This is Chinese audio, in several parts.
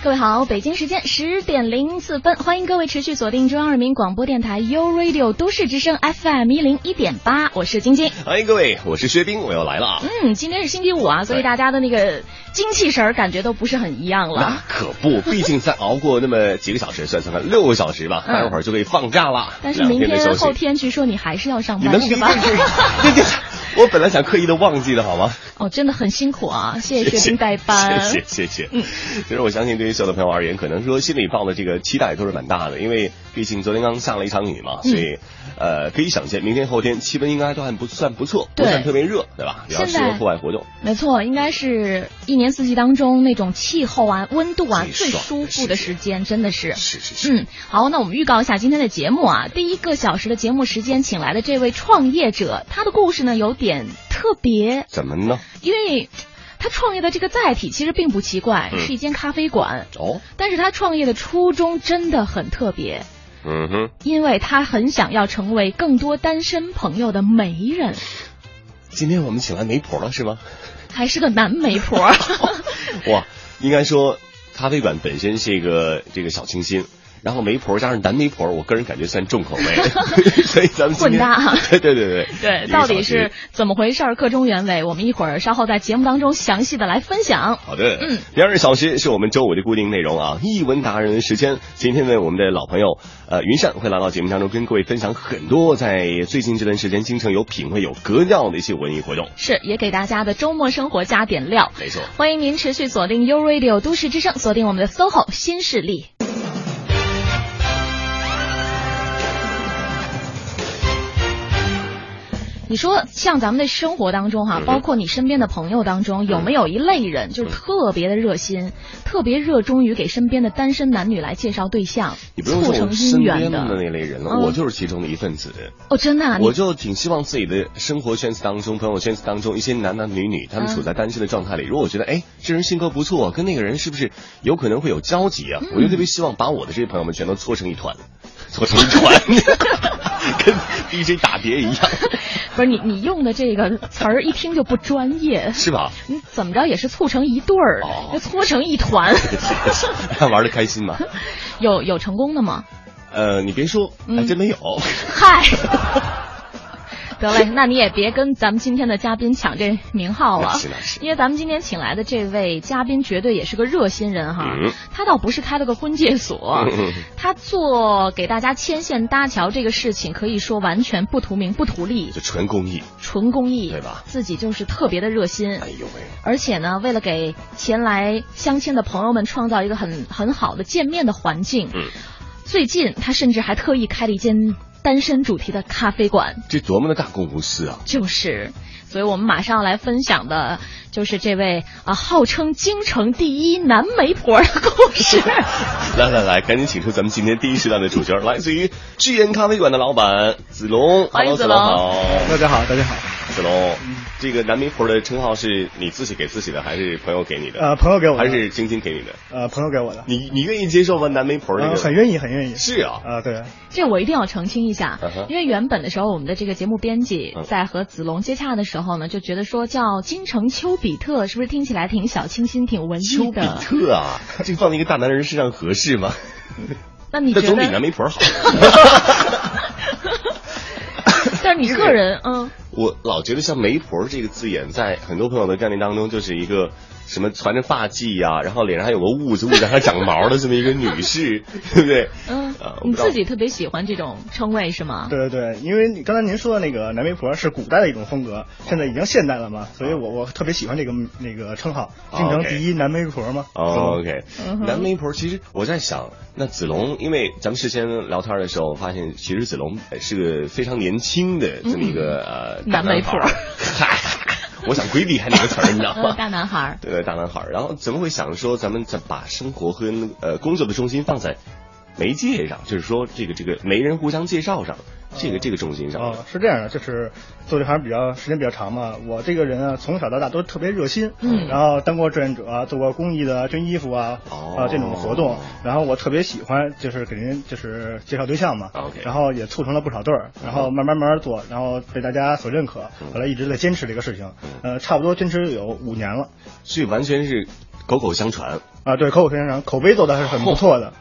各位好，北京时间十点零四分，欢迎各位持续锁定中央人民广播电台 u Radio 都市之声 FM 一零一点八，我是晶晶。欢迎各位，我是薛冰，我又来了啊。嗯，今天是星期五啊，所以大家的那个精气神儿感觉都不是很一样了。那可不，毕竟再熬过那么几个小时，算算看六个小时吧，待会儿就可以放假了。但是明天后天据说你还是要上班，是吧？我本来想刻意的忘记的，好吗？哦，真的很辛苦啊！谢谢薛冰代班，谢谢谢谢。嗯，其实我相信对于所有的朋友而言，可能说心里抱的这个期待都是蛮大的，因为毕竟昨天刚下了一场雨嘛，所以呃，可以想见明天后天气温应该都还不算不错，不算特别热，对吧？比较适合户外活动。没错，应该是一年四季当中那种气候啊、温度啊最舒服的时间，真的是。是是是。嗯，好，那我们预告一下今天的节目啊，第一个小时的节目时间，请来的这位创业者，他的故事呢有点。点特别怎么呢？因为他创业的这个载体其实并不奇怪，是一间咖啡馆哦。但是他创业的初衷真的很特别，嗯哼，因为他很想要成为更多单身朋友的媒人。今天我们请来媒婆了是吗？还是个男媒婆。哇，应该说咖啡馆本身是一个这个小清新。然后媒婆加上男媒婆，我个人感觉算重口味，所以咱们混搭。对对对对对，到底是怎么回事？课中原委，我们一会儿稍后在节目当中详细的来分享。好的，嗯，第二小时是我们周五的固定内容啊，译文达人时间。今天呢，我们的老朋友呃云善会来到节目当中，跟各位分享很多在最近这段时间京城有品味、有格调的一些文艺活动。是，也给大家的周末生活加点料。没错，欢迎您持续锁定 U Radio 都市之声，锁定我们的 SOHO 新势力。你说像咱们的生活当中哈，包括你身边的朋友当中，有没有一类人就是特别的热心，特别热衷于给身边的单身男女来介绍对象，促成姻缘的那类人了？我就是其中的一份子。哦，真的？我就挺希望自己的生活圈子当中、朋友圈子当中，一些男男女女，他们处在单身的状态里，如果我觉得哎，这人性格不错，跟那个人是不是有可能会有交集啊？我就特别希望把我的这些朋友们全都搓成一团，搓成一团，跟 DJ 打碟一样。不是你，你用的这个词儿一听就不专业，是吧？你怎么着也是促成一对儿，就搓成一团，玩的开心吗？有有成功的吗？呃，你别说，还真没有。嗨。得嘞，那你也别跟咱们今天的嘉宾抢这名号了，因为咱们今天请来的这位嘉宾绝对也是个热心人哈。嗯他倒不是开了个婚介所，他做给大家牵线搭桥这个事情，可以说完全不图名不图利，就纯公益，纯公益，对吧？自己就是特别的热心。哎呦喂！而且呢，为了给前来相亲的朋友们创造一个很很好的见面的环境，嗯，最近他甚至还特意开了一间。单身主题的咖啡馆，这多么的大公无私啊！就是，所以我们马上要来分享的，就是这位啊，号称京城第一男媒婆的故事。来来来，赶紧请出咱们今天第一时段的主角，来自于智源咖啡馆的老板子龙。欢迎子龙，好，大家好，大家好，子龙。这个男媒婆的称号是你自己给自己的，还是朋友给你的？呃，朋友给我，还是晶晶给你的？呃，朋友给我的。你你愿意接受吗？男媒婆这个？很愿意，很愿意。是啊，啊对。这我一定要澄清一下，因为原本的时候，我们的这个节目编辑在和子龙接洽的时候呢，就觉得说叫京城丘比特，是不是听起来挺小清新、挺文艺的？丘比特啊，这放在一个大男人身上合适吗？那你觉得？总比男媒婆好。但是你个人，嗯。我老觉得像媒婆这个字眼，在很多朋友的概念当中，就是一个什么传着发髻呀，然后脸上还有个痦子，痦子还长毛的这么一个女士，对不对？嗯，你自己特别喜欢这种称谓是吗？对对对，因为刚才您说的那个男媒婆是古代的一种风格，现在已经现代了嘛，所以我我特别喜欢这个那个称号，京城第一男媒婆嘛。OK，男媒婆，其实我在想，那子龙，因为咱们事先聊天的时候发现，其实子龙是个非常年轻的这么一个呃。男媒婆，嗨，我想规避开那个词儿，你知道吗？大男孩儿，对，大男孩儿。然后怎么会想说咱们再把生活和呃工作的重心放在媒介上，就是说这个这个媒人互相介绍上，这个这个重心上。哦，是这样的，就是做这行比较时间比较长嘛。我这个人啊，从小到大都特别热心，嗯，然后当过志愿者，做过公益的捐衣服啊，啊这种活动。然后我特别喜欢，就是给人就是介绍对象嘛。然后也促成了不少对儿，然后慢慢慢慢做，然后被大家所认可。后来一直在坚持这个事情，呃，差不多坚持有五年了。所以完全是口口相传啊，对，口口相传，口碑做的还是很不错的。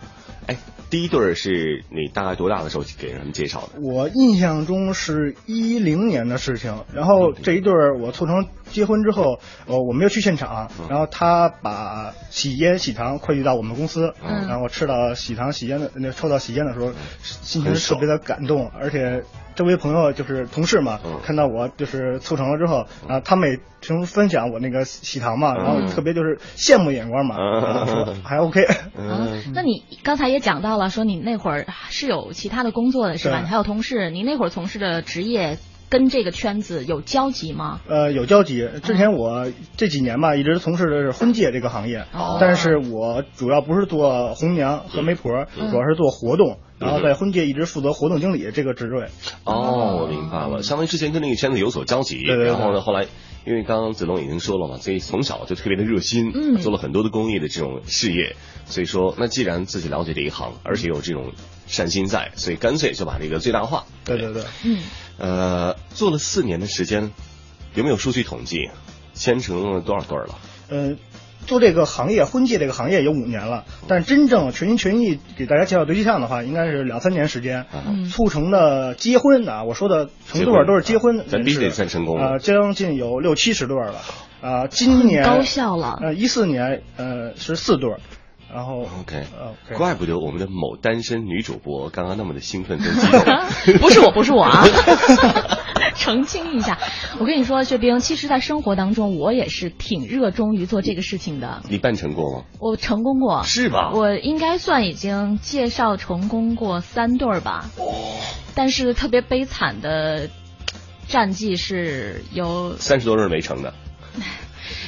哎。第一对是你大概多大的时候给人介绍的？我印象中是一零年的事情。然后这一对我促成结婚之后，呃，我没有去现场。然后他把喜烟喜糖快递到我们公司，然后我吃到喜糖喜烟的那抽到喜烟的时候，心情特别的感动，而且。周围朋友就是同事嘛，看到我就是促成了之后，啊，他们也听分享我那个喜糖嘛，然后特别就是羡慕眼光嘛，说还 OK。那你刚才也讲到了，说你那会儿是有其他的工作的是吧？你还有同事，你那会儿从事的职业跟这个圈子有交集吗？呃，有交集。之前我这几年吧，一直从事的是婚介这个行业，但是我主要不是做红娘和媒婆，主要是做活动。然后在婚介一直负责活动经理这个职位。哦，我明白了，相当于之前跟那个圈子有所交集。对对。然后呢，后来因为刚刚子龙已经说了嘛，所以从小就特别的热心，嗯，做了很多的公益的这种事业。所以说，那既然自己了解这一行，而且有这种善心在，所以干脆就把这个最大化。对对对。嗯。呃，做了四年的时间，有没有数据统计，牵成了多少对了？呃。做这个行业，婚介这个行业有五年了，但真正全心全意给大家介绍对象的话，应该是两三年时间。促成的结婚啊，我说的成对都是结婚，咱必须得算成功啊，将近有六七十对了啊。今年高效了，呃，一四年呃是四对。然后 OK，怪不得我们的某单身女主播刚刚那么的兴奋跟激动。不是我，不是我啊！澄清一下，我跟你说，薛冰，其实，在生活当中，我也是挺热衷于做这个事情的。你办成过吗？我成功过，是吧？我应该算已经介绍成功过三对儿吧。哦。但是特别悲惨的战绩是有三十多对没成的。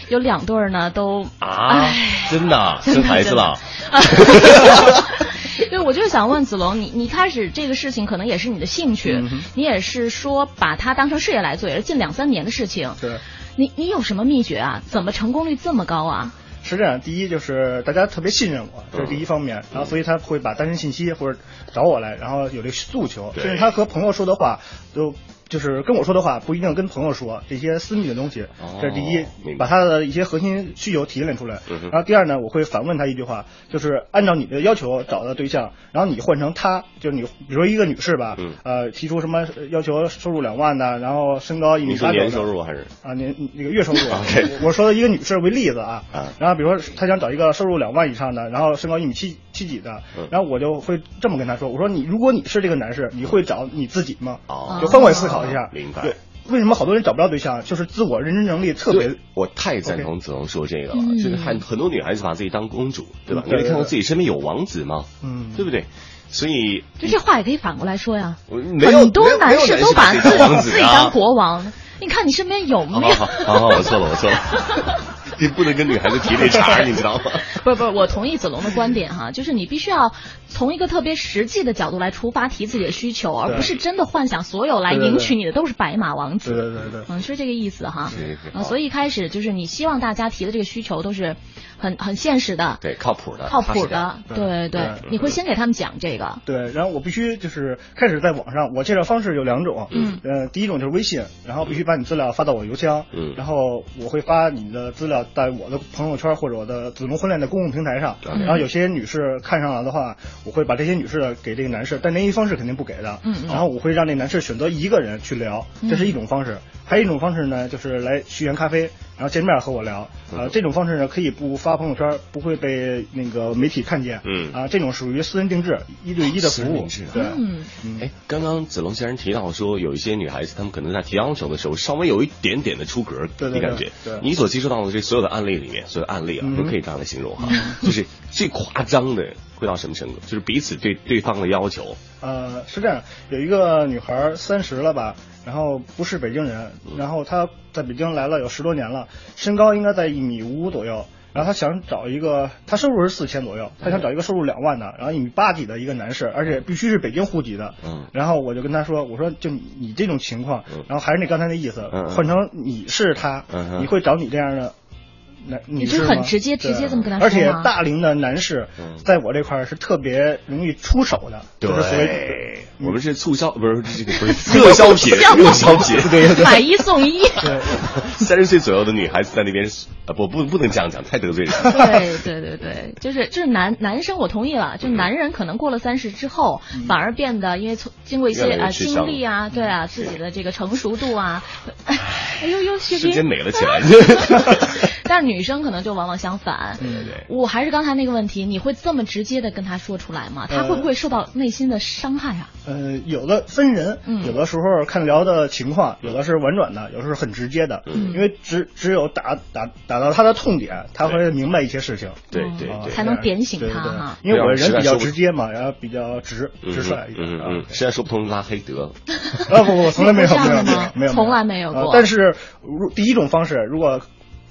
有两对儿呢，都啊，真的生孩子了。对，我就是想问子龙，你你开始这个事情可能也是你的兴趣，你也是说把它当成事业来做，也是近两三年的事情。对，你你有什么秘诀啊？怎么成功率这么高啊？是这样，第一就是大家特别信任我，这是第一方面，然后所以他会把单身信息或者找我来，然后有这个诉求，甚至他和朋友说的话都。就是跟我说的话不一定跟朋友说这些私密的东西，这是第一，把他的一些核心需求提炼出来。然后第二呢，我会反问他一句话，就是按照你的要求找的对象，然后你换成他，就是你，比如说一个女士吧，呃，提出什么要求收入两万的，然后身高一米八九。年收入还是啊年那个月收入？我说的一个女士为例子啊，然后比如说她想找一个收入两万以上的，然后身高一米七七几的，然后我就会这么跟她说，我说你如果你是这个男士，你会找你自己吗？就换位思考。一下，明白。对，为什么好多人找不到对象？就是自我认知能力特别。我太赞同子龙说这个了，就是很很多女孩子把自己当公主，对吧？你没看到自己身边有王子吗？嗯，对不对？所以，就这话也可以反过来说呀。很多男士都把自己自己当国王，你看你身边有没有？好好好，我错了，我错了。你不能跟女孩子提这茬，你知道吗？不是不是，我同意子龙的观点哈，就是你必须要从一个特别实际的角度来出发提自己的需求，而不是真的幻想所有来迎娶你的都是白马王子。对对对对，嗯，是这个意思哈。嗯，所以一开始就是你希望大家提的这个需求都是。很很现实的，对，靠谱的，靠谱的，对对，你会先给他们讲这个，对，然后我必须就是开始在网上，我介绍方式有两种，嗯，呃，第一种就是微信，然后必须把你资料发到我邮箱，嗯，然后我会发你的资料在我的朋友圈或者我的子龙婚恋的公共平台上，然后有些女士看上了的话，我会把这些女士给这个男士，但联系方式肯定不给的，嗯，然后我会让那男士选择一个人去聊，这是一种方式，还有一种方式呢，就是来续缘咖啡。然后见面和我聊，啊，这种方式呢可以不发朋友圈，不会被那个媒体看见，嗯，啊，这种属于私人定制，一对一的服务，对，嗯，哎，刚刚子龙先生提到说，有一些女孩子她们可能在提要求的时候稍微有一点点的出格，你感觉？你所接触到的这所有的案例里面，所有案例啊，都可以这样来形容哈，就是最夸张的会到什么程度？就是彼此对对方的要求。呃，是这样，有一个女孩三十了吧，然后不是北京人，然后她在北京来了有十多年了，身高应该在一米五五左右，然后她想找一个，她收入是四千左右，她想找一个收入两万的，然后一米八几的一个男士，而且必须是北京户籍的。嗯。然后我就跟她说，我说就你这种情况，然后还是那刚才那意思，换成你是他，你会找你这样的。男，你就很直接，直接这么跟他说而且大龄的男士，在我这块是特别容易出手的，就是所谓我们是促销，不是这个不是热销品，热销品，对，买一送一。对，三十岁左右的女孩子在那边啊，不不不能这样讲，太得罪人。对对对对，就是就是男男生，我同意了，就男人可能过了三十之后，反而变得因为从经过一些啊经历啊，对啊自己的这个成熟度啊，哎呦呦，瞬间美了起来。但是女生可能就往往相反。对对对，我还是刚才那个问题，你会这么直接的跟他说出来吗？他会不会受到内心的伤害啊？呃，有的分人，有的时候看聊的情况，有的是婉转的，有的是很直接的。嗯，因为只只有打打打到他的痛点，他会明白一些事情。对对对，才能点醒他哈。因为我人比较直接嘛，然后比较直直率一点。嗯嗯，实在说不通拉黑得了。啊不不，从来没有没有没有，从来没有过。但是如第一种方式，如果。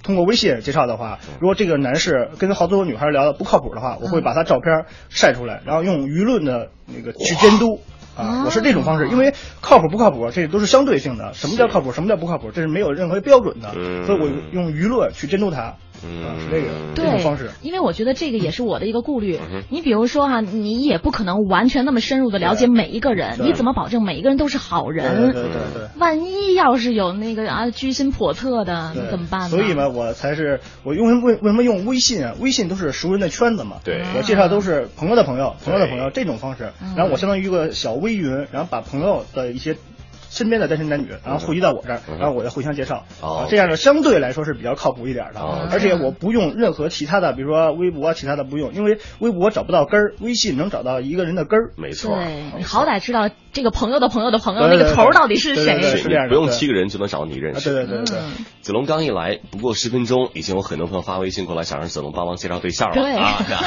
通过微信介绍的话，如果这个男士跟好多女孩聊的不靠谱的话，我会把他照片晒出来，然后用舆论的那个去监督啊，我是这种方式，因为靠谱不靠谱，这都是相对性的。什么叫靠谱？什么叫不靠谱？这是没有任何标准的，所以我用舆论去监督他。嗯，是这个这种方式，因为我觉得这个也是我的一个顾虑。你比如说哈，你也不可能完全那么深入的了解每一个人，你怎么保证每一个人都是好人？对对对。万一要是有那个啊居心叵测的，怎么办呢？所以嘛，我才是我用为为什么用微信啊？微信都是熟人的圈子嘛。对。我介绍都是朋友的朋友，朋友的朋友这种方式，然后我相当于一个小微云，然后把朋友的一些。身边的单身男女，然后汇集到我这儿，然后我再互相介绍，这样呢相对来说是比较靠谱一点的，而且我不用任何其他的，比如说微博，其他的不用，因为微博找不到根儿，微信能找到一个人的根儿。没错，对你好歹知道这个朋友的朋友的朋友那个头到底是谁，是这样不用七个人就能找到你认识。对对对对。子龙刚一来，不过十分钟，已经有很多朋友发微信过来，想让子龙帮忙介绍对象了。对，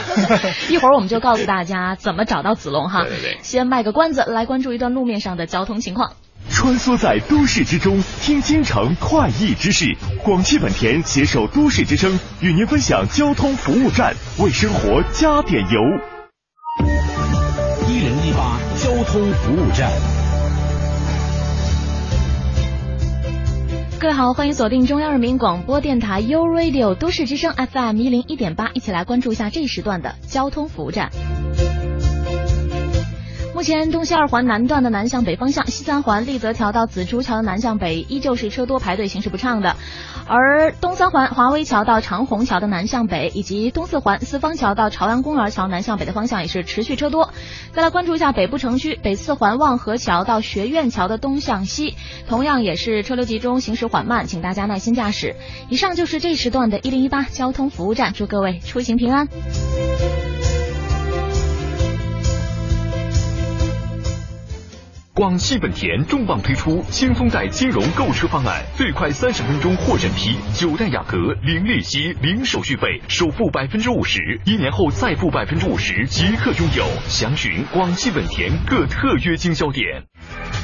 一会儿我们就告诉大家怎么找到子龙哈。对对对。先卖个关子，来关注一段路面上的交通情况。穿梭在都市之中，听京城快意之事。广汽本田携手都市之声，与您分享交通服务站，为生活加点油。一零一八交通服务站。各位好，欢迎锁定中央人民广播电台 u Radio 都市之声 FM 一零一点八，一起来关注一下这一时段的交通服务站。目前东西二环南段的南向北方向，西三环立泽桥到紫竹桥的南向北依旧是车多排队，行驶不畅的。而东三环华威桥到长虹桥的南向北，以及东四环四方桥到朝阳公园桥南向北的方向也是持续车多。再来关注一下北部城区，北四环望河桥到学院桥的东向西，同样也是车流集中，行驶缓慢，请大家耐心驾驶。以上就是这时段的一零一八交通服务站，祝各位出行平安。广汽本田重磅推出新风贷金融购车方案，最快三十分钟获审批，九代雅阁零利息、零手续费，首付百分之五十，一年后再付百分之五十即可拥有。详询广汽本田各特约经销点。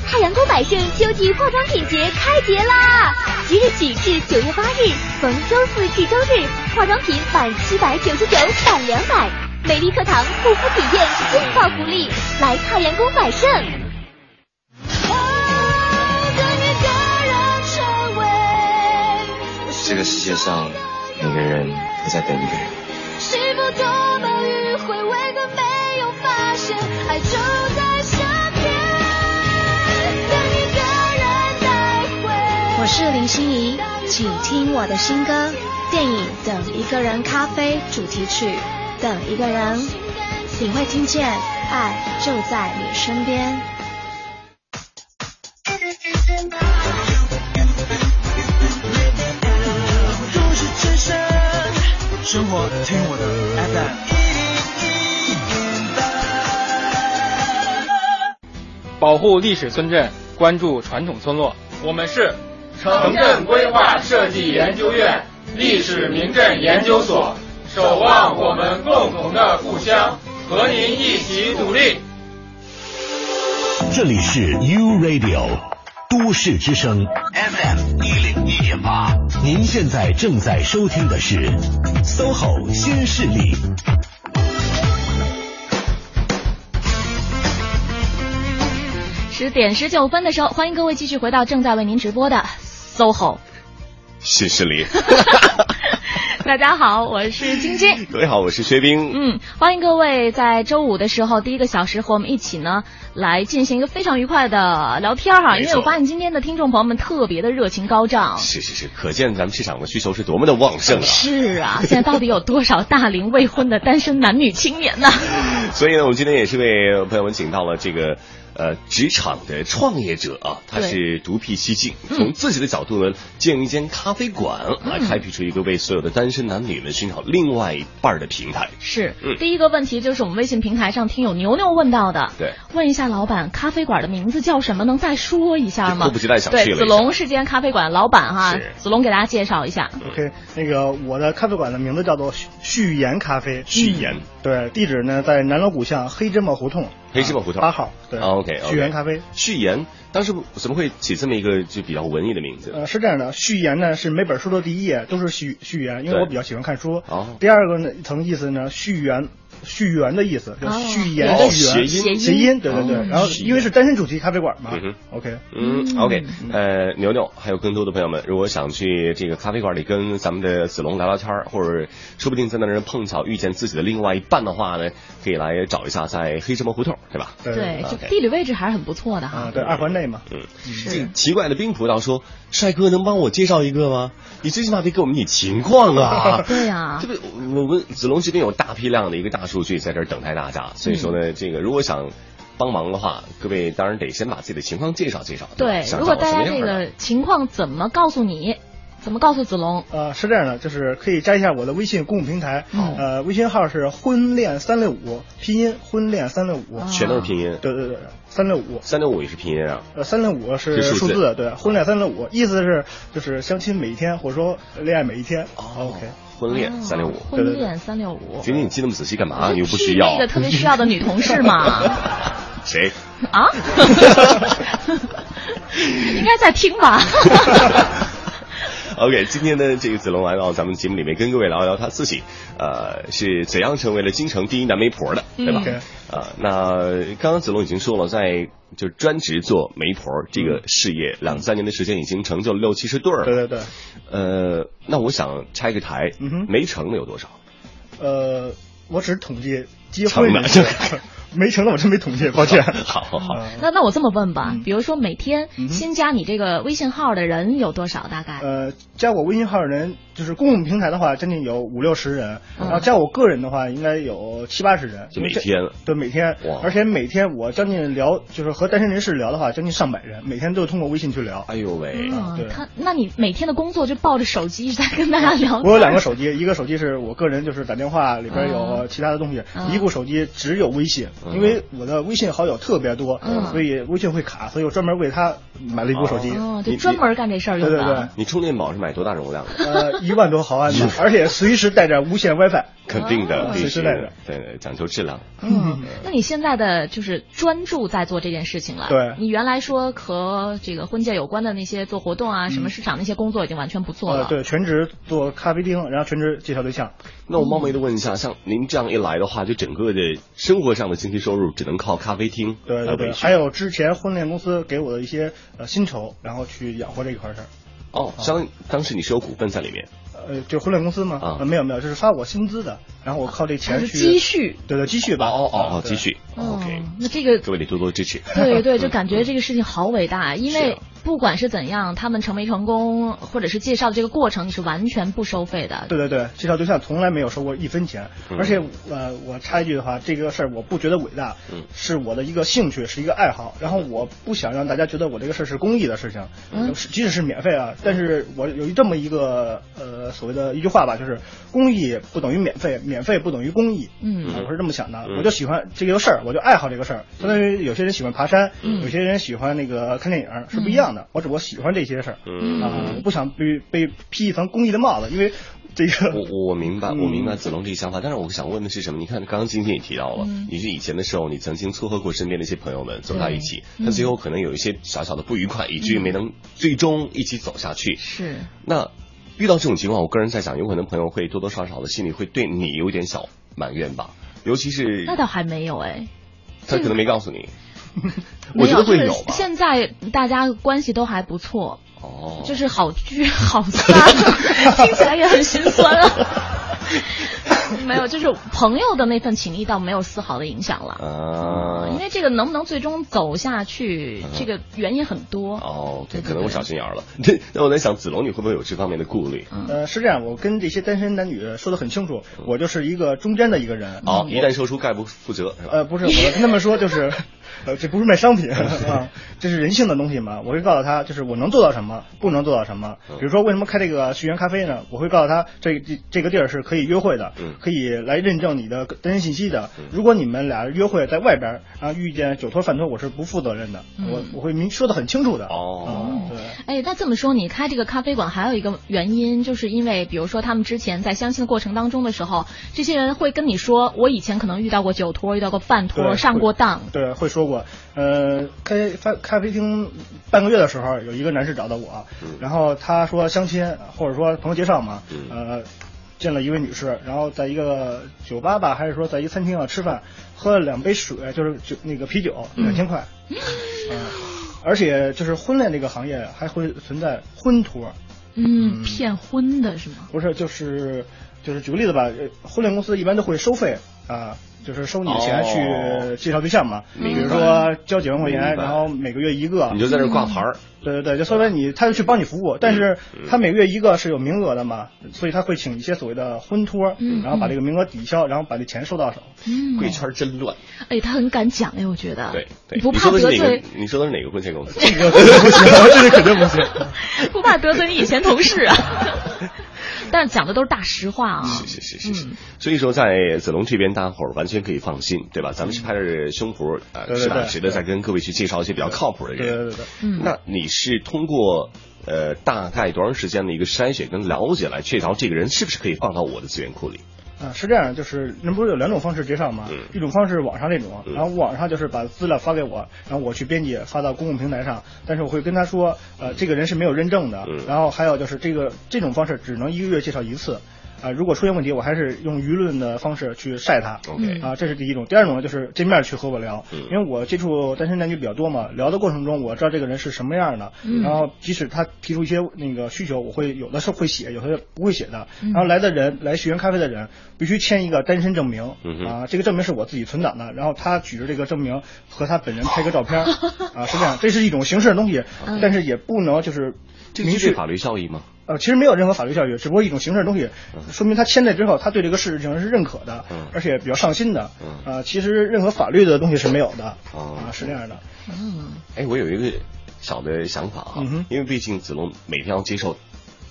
太阳宫百盛秋季化妆品节开节啦！即日起至九月八日，逢周四至周日，化妆品满七百九十九返两百，美丽课堂护肤体验劲爆福利，来太阳宫百盛。这个世界上，每个人都在等一个人。我是林心怡，请听我的新歌电影《等一个人》咖啡主题曲《等一个人》，你会听见爱就在你身边。生活听我的 FM 保护历史村镇，关注传统村落。我们是城镇规划设计研究院历史名镇研究所，守望我们共同的故乡，和您一起努力。这里是 U Radio。都市之声 FM 一零一点八，您现在正在收听的是 SOHO 新势力。十点十九分的时候，欢迎各位继续回到正在为您直播的 SOHO 新势力。大家好，我是晶晶。各位好，我是薛冰。嗯，欢迎各位在周五的时候第一个小时和我们一起呢来进行一个非常愉快的聊天哈。因为我发现今天的听众朋友们特别的热情高涨。是是是，可见咱们市场的需求是多么的旺盛啊！是啊，现在到底有多少大龄未婚的单身男女青年呢？所以呢，我们今天也是为朋友们请到了这个。呃，职场的创业者啊，他是独辟蹊径，从自己的角度呢，建一间咖啡馆，来开辟出一个为所有的单身男女们寻找另外一半的平台。是，嗯第一个问题就是我们微信平台上听友牛牛问到的，对，问一下老板，咖啡馆的名字叫什么？能再说一下吗？迫不及待想去了。对，子龙是间咖啡馆老板哈，子龙给大家介绍一下。OK，那个我的咖啡馆的名字叫做旭言咖啡，旭言。对，地址呢在南锣鼓巷黑芝麻胡同。黑芝麻胡同八号，对，OK，序言咖啡，序言，当时怎么会起这么一个就比较文艺的名字？呃，是这样的，序言呢是每本书的第一页都是序序言，因为我比较喜欢看书。哦，第二个呢层意思呢，序言。续缘的意思，叫续言谐音，谐音，对对对。然后因为是单身主题咖啡馆嘛，OK，嗯，OK，呃，牛牛还有更多的朋友们，如果想去这个咖啡馆里跟咱们的子龙聊聊天或者说不定在那儿碰巧遇见自己的另外一半的话呢，可以来找一下，在黑芝麻胡同，对吧？对，就地理位置还是很不错的哈。对，二环内嘛。嗯，这奇怪的冰葡萄说：“帅哥，能帮我介绍一个吗？你最起码得给我们点情况啊。”对呀，这个我们子龙这边有大批量的一个大数据在这儿等待大家，所以说呢，这个如果想帮忙的话，各位当然得先把自己的情况介绍介绍。对，如果大家这个情况怎么告诉你？怎么告诉子龙？呃，是这样的，就是可以加一下我的微信公众平台，呃，微信号是婚恋三六五，拼音婚恋三六五，全都是拼音。对对对，三六五，三六五也是拼音啊。呃，三六五是数字，对，婚恋三六五，意思是就是相亲每一天，或者说恋爱每一天。OK，婚恋三六五，婚恋三六五。婷婷你记那么仔细干嘛？你又不需要。那个特别需要的女同事嘛。谁？啊？应该在听吧。OK，今天呢，这个子龙来到咱们节目里面，跟各位聊一聊他自己，呃，是怎样成为了京城第一男媒婆的，对吧？呃，那刚刚子龙已经说了，在就专职做媒婆这个事业两三年的时间，已经成就了六七十对儿。对对对。呃，那我想拆个台，没成的有多少？呃，我只统计结婚的。没成了我真没统计，抱歉。好好好，那那我这么问吧，比如说每天新加你这个微信号的人有多少？大概？呃，加我微信号的人，就是公共平台的话，将近有五六十人，然后加我个人的话，应该有七八十人。就每天？对，每天。而且每天我将近聊，就是和单身人士聊的话，将近上百人，每天都通过微信去聊。哎呦喂！对。他，那你每天的工作就抱着手机一直在跟大家聊？我有两个手机，一个手机是我个人，就是打电话，里边有其他的东西；一部手机只有微信，因为我的。微信好友特别多，所以微信会卡，所以我专门为他买了一部手机。哦，就专门干这事儿用的。对对对，你充电宝是买多大容量的？呃，一万多毫安的，而且随时带着无线 WiFi。肯定的，随时带着。对，讲究质量。嗯，那你现在的就是专注在做这件事情了。对。你原来说和这个婚介有关的那些做活动啊，什么市场那些工作已经完全不做了。对，全职做咖啡厅，然后全职介绍对象。那我冒昧的问一下，像您这样一来的话，就整个的生活上的经济收入只能靠咖啡厅对对对，还有之前婚恋公司给我的一些呃薪酬，然后去养活这一块事儿。哦，相当时你是有股份在里面。呃，就婚恋公司吗？啊，没有没有，就是发我薪资的，然后我靠这钱去积蓄，对对，积蓄吧。哦哦哦，积蓄。OK，那这个各位得多多支持。对对，就 感觉这个事情好伟大，因为。不管是怎样，他们成没成功，或者是介绍的这个过程，你是完全不收费的。对对对，介绍对象从来没有收过一分钱。而且，呃，我插一句的话，这个事儿我不觉得伟大，是我的一个兴趣，是一个爱好。然后我不想让大家觉得我这个事儿是公益的事情，即使是免费啊。但是我有这么一个呃所谓的一句话吧，就是公益不等于免费，免费不等于公益。嗯，我是这么想的。我就喜欢这个事儿，我就爱好这个事儿。相当于有些人喜欢爬山，有些人喜欢那个看电影，是不一样的。我只不过喜欢这些事儿，啊，我不想被被披一层公益的帽子，因为这个我我明白，我明白子龙这个想法，但是我想问的是什么？你看，刚刚今天也提到了，你是以前的时候，你曾经撮合过身边的一些朋友们走到一起，但最后可能有一些小小的不愉快，以至于没能最终一起走下去。是。那遇到这种情况，我个人在想，有可能朋友会多多少少的心里会对你有点小埋怨吧，尤其是那倒还没有哎，他可能没告诉你，我觉得会有吧。现在大家关系都还不错。哦，就是好聚 好散，听起来也很心酸啊。没有，就是朋友的那份情谊倒没有丝毫的影响了啊。因为这个能不能最终走下去，这个原因很多。哦，对，可能我小心眼了。这那我在想，子龙你会不会有这方面的顾虑？呃，是这样，我跟这些单身男女说的很清楚，我就是一个中间的一个人。哦，一旦说出概不负责是吧？呃，不是，我那么说就是。呃，这不是卖商品 啊，这是人性的东西嘛。我会告诉他，就是我能做到什么，不能做到什么。比如说，为什么开这个旭源咖啡呢？我会告诉他，这这这个地儿是可以约会的，可以来认证你的个人信息的。如果你们俩约会在外边，然后遇见酒托饭托，我是不负责任的。我我会明说的很清楚的。哦，对。哎，那这么说，你开这个咖啡馆还有一个原因，就是因为比如说他们之前在相亲的过程当中的时候，这些人会跟你说，我以前可能遇到过酒托，遇到过饭托，上过当。对，会说过。呃，开咖咖啡厅半个月的时候，有一个男士找到我，然后他说相亲或者说朋友介绍嘛，呃，见了一位女士，然后在一个酒吧吧，还是说在一个餐厅啊吃饭，喝了两杯水，就是酒那个啤酒，两千块，嗯，而且就是婚恋这个行业还会存在婚托，嗯，骗婚的是吗？不是，就是就是举个例子吧，婚恋公司一般都会收费啊。就是收你的钱去介绍对象嘛，比如说交几万块钱，然后每个月一个，你就在这挂牌儿。对对对，就说明你他就去帮你服务，但是他每个月一个是有名额的嘛，所以他会请一些所谓的婚托，然后把这个名额抵消，然后把这钱收到手。贵圈真乱。哎，他很敢讲哎，我觉得。对对。不怕得罪？你说的是哪个婚介公司？这个不行，这个肯定不行。不怕得罪你以前同事啊。但是讲的都是大实话啊！是是是是是，所以说在子龙这边，大家伙儿完全可以放心，对吧？咱们是拍着胸脯呃实打实的在跟各位去介绍一些比较靠谱的人。对对对。嗯。那你是通过呃大概多长时间的一个筛选跟了解来确凿这个人是不是可以放到我的资源库里？啊，是这样，就是那不是有两种方式介绍吗？一种方式网上那种，然后网上就是把资料发给我，然后我去编辑发到公共平台上，但是我会跟他说，呃，这个人是没有认证的，然后还有就是这个这种方式只能一个月介绍一次。啊，如果出现问题，我还是用舆论的方式去晒他。OK，啊，这是第一种。第二种呢，就是见面去和我聊，因为我接触单身男女比较多嘛，聊的过程中我知道这个人是什么样的，然后即使他提出一些那个需求，我会有的是会写，有的不会写的。然后来的人来学员咖啡的人必须签一个单身证明，啊，这个证明是我自己存档的，然后他举着这个证明和他本人拍个照片，啊，是这样，这是一种形式的东西，但是也不能就是明确法律效益吗？呃，其实没有任何法律效益，只不过一种形式的东西，说明他签了之后，他对这个事情是认可的，而且比较上心的。呃，其实任何法律的东西是没有的啊，是这样的。嗯，哎，我有一个小的想法哈，因为毕竟子龙每天要接受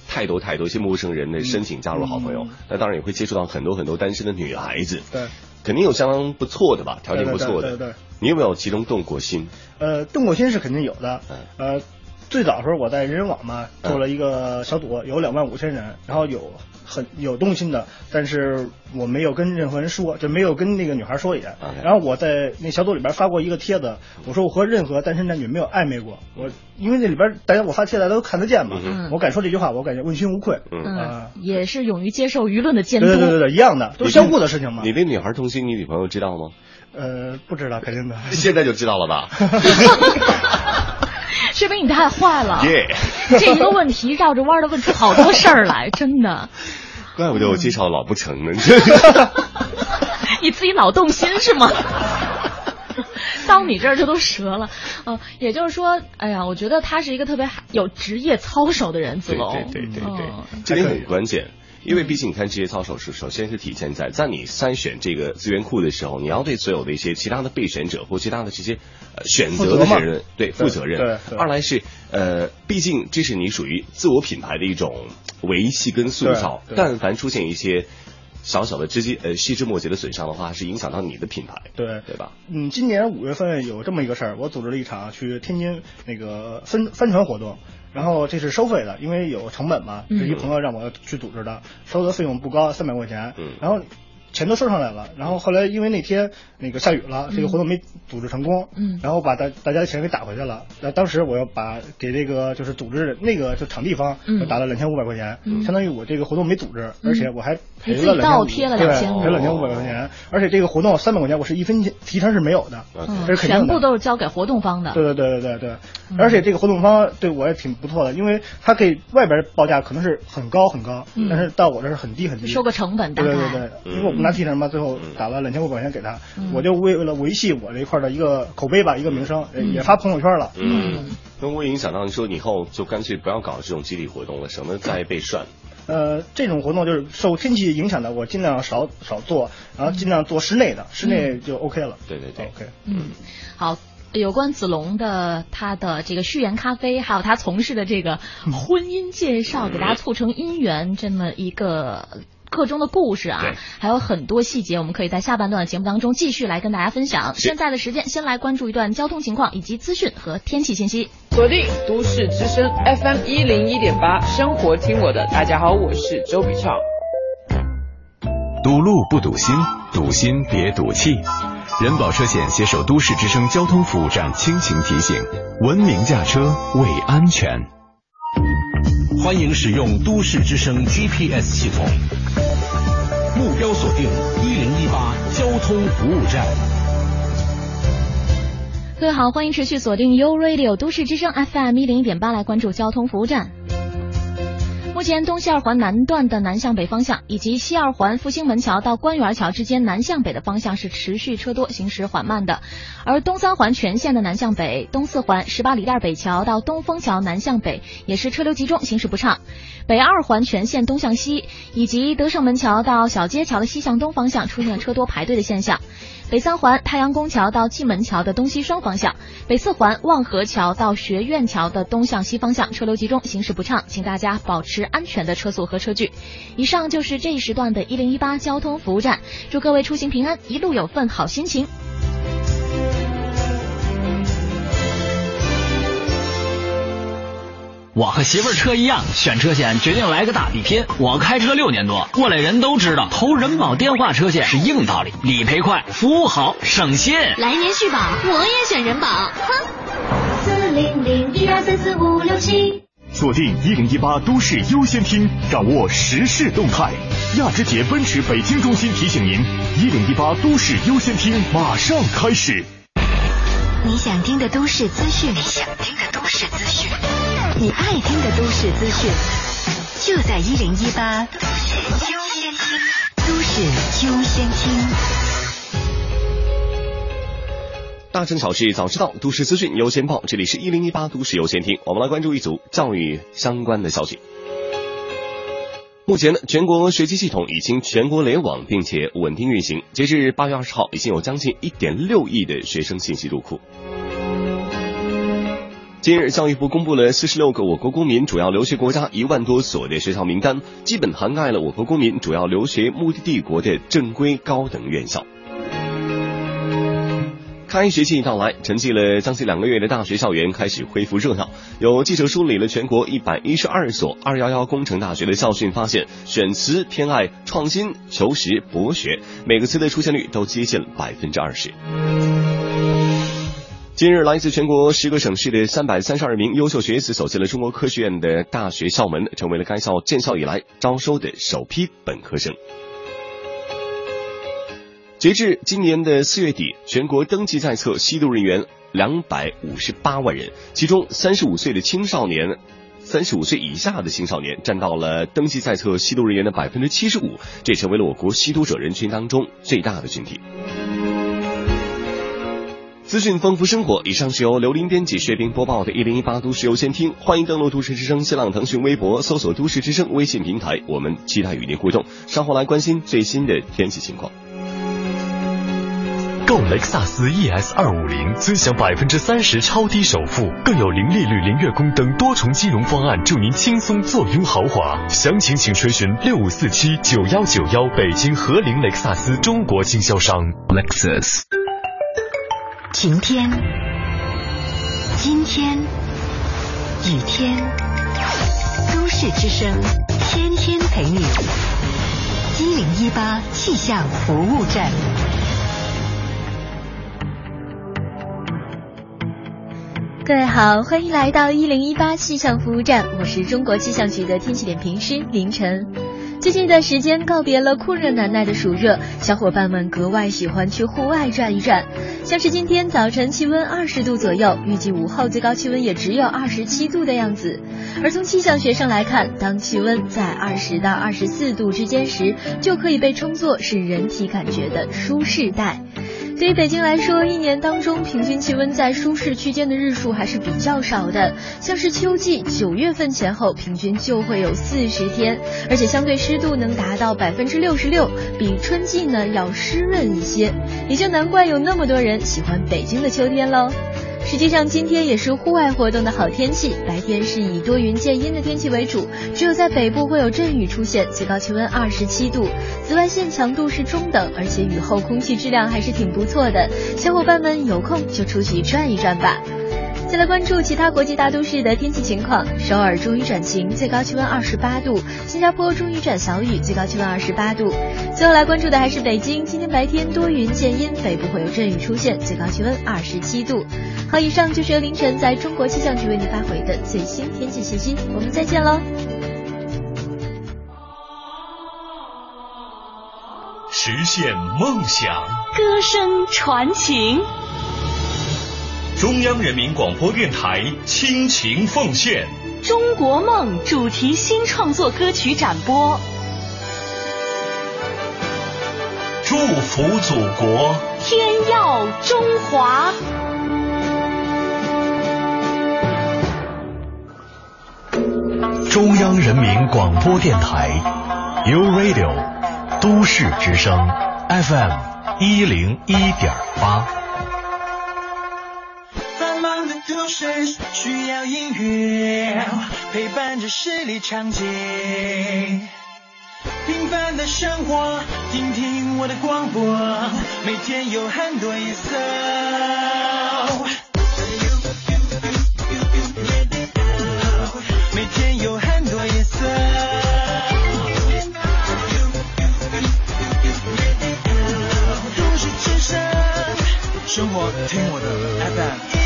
太多太多一些陌生人的申请加入好朋友，那当然也会接触到很多很多单身的女孩子，对，肯定有相当不错的吧，条件不错的，对对。你有没有其中动过心？呃，动过心是肯定有的，呃。最早的时候，我在人人网嘛做了一个小组，有两万五千人，然后有很有动心的，但是我没有跟任何人说，就没有跟那个女孩说也。然后我在那小组里边发过一个帖子，我说我和任何单身男女没有暧昧过，我因为那里边大家我发帖子大家都看得见嘛，我敢说这句话，我感觉问心无愧。嗯，也是勇于接受舆论的监督。对对对对，一样的，都是相互的事情嘛。你那女孩动心，你女朋友知道吗？呃，不知道，肯定的。现在就知道了吧？说明你太坏了，这一个问题绕着弯的问出好多事儿来，真的。怪不得我介绍老不成呢。你自己老动心是吗？到你这儿这都折了。嗯，也就是说，哎呀，我觉得他是一个特别有职业操守的人，子龙。对对对对对，这点很关键。因为毕竟你看职业操守是首先是体现在在你筛选这个资源库的时候，你要对所有的一些其他的备选者或其他的这些呃选择的人对负责任。二来是呃，毕竟这是你属于自我品牌的一种维系跟塑造，但凡出现一些。小小的直接呃细枝末节的损伤的话，是影响到你的品牌，对对吧？嗯，今年五月份有这么一个事儿，我组织了一场去天津那个帆帆船活动。然后这是收费的，因为有成本嘛，是一朋友让我去组织的，收的费用不高，三百块钱。嗯，然后。钱都收上来了，然后后来因为那天那个下雨了，这个活动没组织成功，嗯，然后把大大家的钱给打回去了。那当时我要把给这个就是组织那个就场地方打了两千五百块钱，相当于我这个活动没组织，而且我还赔了两千五，对，赔两千五百块钱。而且这个活动三百块钱，我是一分钱提成是没有的，这是肯定的，全部都是交给活动方的。对对对对对对，而且这个活动方对我也挺不错的，因为他给外边报价可能是很高很高，但是到我这是很低很低，收个成本，对对对，因为我不拿提成嘛，最后。打了两千五百块钱给他，我就为了维系我这一块的一个口碑吧，一个名声，也发朋友圈了。嗯，那会影响到你说以后就干脆不要搞这种集体活动了，省得再被涮。呃，这种活动就是受天气影响的，我尽量少少做，然后尽量做室内的，室内就 OK 了。对对对，OK。嗯，好，有关子龙的他的这个序言咖啡，还有他从事的这个婚姻介绍，给大家促成姻缘这么一个。课中的故事啊，还有很多细节，我们可以在下半段的节目当中继续来跟大家分享。现在的时间，先来关注一段交通情况以及资讯和天气信息。锁定都市之声 FM 一零一点八，生活听我的。大家好，我是周笔畅。堵路不堵心，堵心别堵气。人保车险携手都市之声交通服务站倾情提醒：文明驾车为安全。欢迎使用都市之声 GPS 系统。目标锁定一零一八交通服务站。各位好，欢迎持续锁定 U Radio 都市之声 FM 一零一点八，来关注交通服务站。目前东西二环南段的南向北方向，以及西二环复兴门桥到官园桥之间南向北的方向是持续车多，行驶缓慢的。而东三环全线的南向北，东四环十八里店北桥到东风桥南向北也是车流集中，行驶不畅。北二环全线东向西，以及德胜门桥到小街桥的西向东方向出现了车多排队的现象。北三环太阳宫桥到蓟门桥的东西双方向，北四环望河桥到学院桥的东向西方向车流集中，行驶不畅，请大家保持安全的车速和车距。以上就是这一时段的一零一八交通服务站，祝各位出行平安，一路有份好心情。我和媳妇儿车一样，选车险决定来个大比拼。我开车六年多，过来人都知道，投人保电话车险是硬道理，理赔快，服务好，省心。来年续保，我也选人保。哼。四零零一二三四五六七，锁定一零一八都市优先听，掌握时事动态。亚之杰奔驰北京中心提醒您，一零一八都市优先听马上开始。你想听的都市资讯，你想听的都市资讯。你爱听的都市资讯，就在一零一八都市优先听。都市优先听。大城小事早知道，都市资讯优先报。这里是一零一八都市优先听，我们来关注一组教育相关的消息。目前呢，全国学籍系统已经全国联网，并且稳定运行。截至八月二十号，已经有将近一点六亿的学生信息入库。今日，教育部公布了四十六个我国公民主要留学国家一万多所的学校名单，基本涵盖了我国公民主要留学目的地国的正规高等院校。开学季到来，沉寂了将近两个月的大学校园开始恢复热闹。有记者梳理了全国一百一十二所“二幺幺”工程大学的校训，发现选词偏爱创新、求实、博学，每个词的出现率都接近了百分之二十。今日，来自全国十个省市的三百三十二名优秀学子走进了中国科学院的大学校门，成为了该校建校以来招收的首批本科生。截至今年的四月底，全国登记在册吸毒人员两百五十八万人，其中三十五岁的青少年、三十五岁以下的青少年占到了登记在册吸毒人员的百分之七十五，这成为了我国吸毒者人群当中最大的群体。资讯丰富生活，以上是由刘林编辑、薛冰播报的《一零一八都市优先听》，欢迎登录都市之声新浪、腾讯微博，搜索“都市之声”微信平台，我们期待与您互动。稍后来关心最新的天气情况。购雷克萨斯 ES 二五零，尊享百分之三十超低首付，更有零利率、零月供等多重金融方案，助您轻松坐拥豪华。详情请垂询六五四七九幺九幺，北京和林雷克萨斯中国经销商。Lexus。晴天，今天，雨天。都市之声，天天陪你。一零一八气象服务站。各位好，欢迎来到一零一八气象服务站，我是中国气象局的天气点评师凌晨。最近一段时间，告别了酷热难耐的暑热，小伙伴们格外喜欢去户外转一转。像是今天早晨气温二十度左右，预计午后最高气温也只有二十七度的样子。而从气象学上来看，当气温在二十到二十四度之间时，就可以被称作是人体感觉的舒适带。对于北京来说，一年当中平均气温在舒适区间的日数还是比较少的。像是秋季九月份前后，平均就会有四十天，而且相对湿度能达到百分之六十六，比春季呢要湿润一些，也就难怪有那么多人喜欢北京的秋天喽。实际上，今天也是户外活动的好天气。白天是以多云见阴的天气为主，只有在北部会有阵雨出现，最高气温二十七度，紫外线强度是中等，而且雨后空气质量还是挺不错的。小伙伴们有空就出去转一转吧。再来关注其他国际大都市的天气情况。首尔终于转晴，最高气温二十八度；新加坡终于转小雨，最高气温二十八度。最后来关注的还是北京，今天白天多云见阴，北部会有阵雨出现，最高气温二十七度。好，以上就是由凌晨在中国气象局为您发回的最新天气信息。我们再见喽！实现梦想，歌声传情。中央人民广播电台倾情奉献《中国梦》主题新创作歌曲展播，祝福祖国，天耀中华。中央人民广播电台，U Radio，都市之声，FM 一零一点八。需要音乐陪伴着十里长街，平凡的生活，听听我的广播，每天有很多颜色。每天有很多颜色。生活听我的 FM。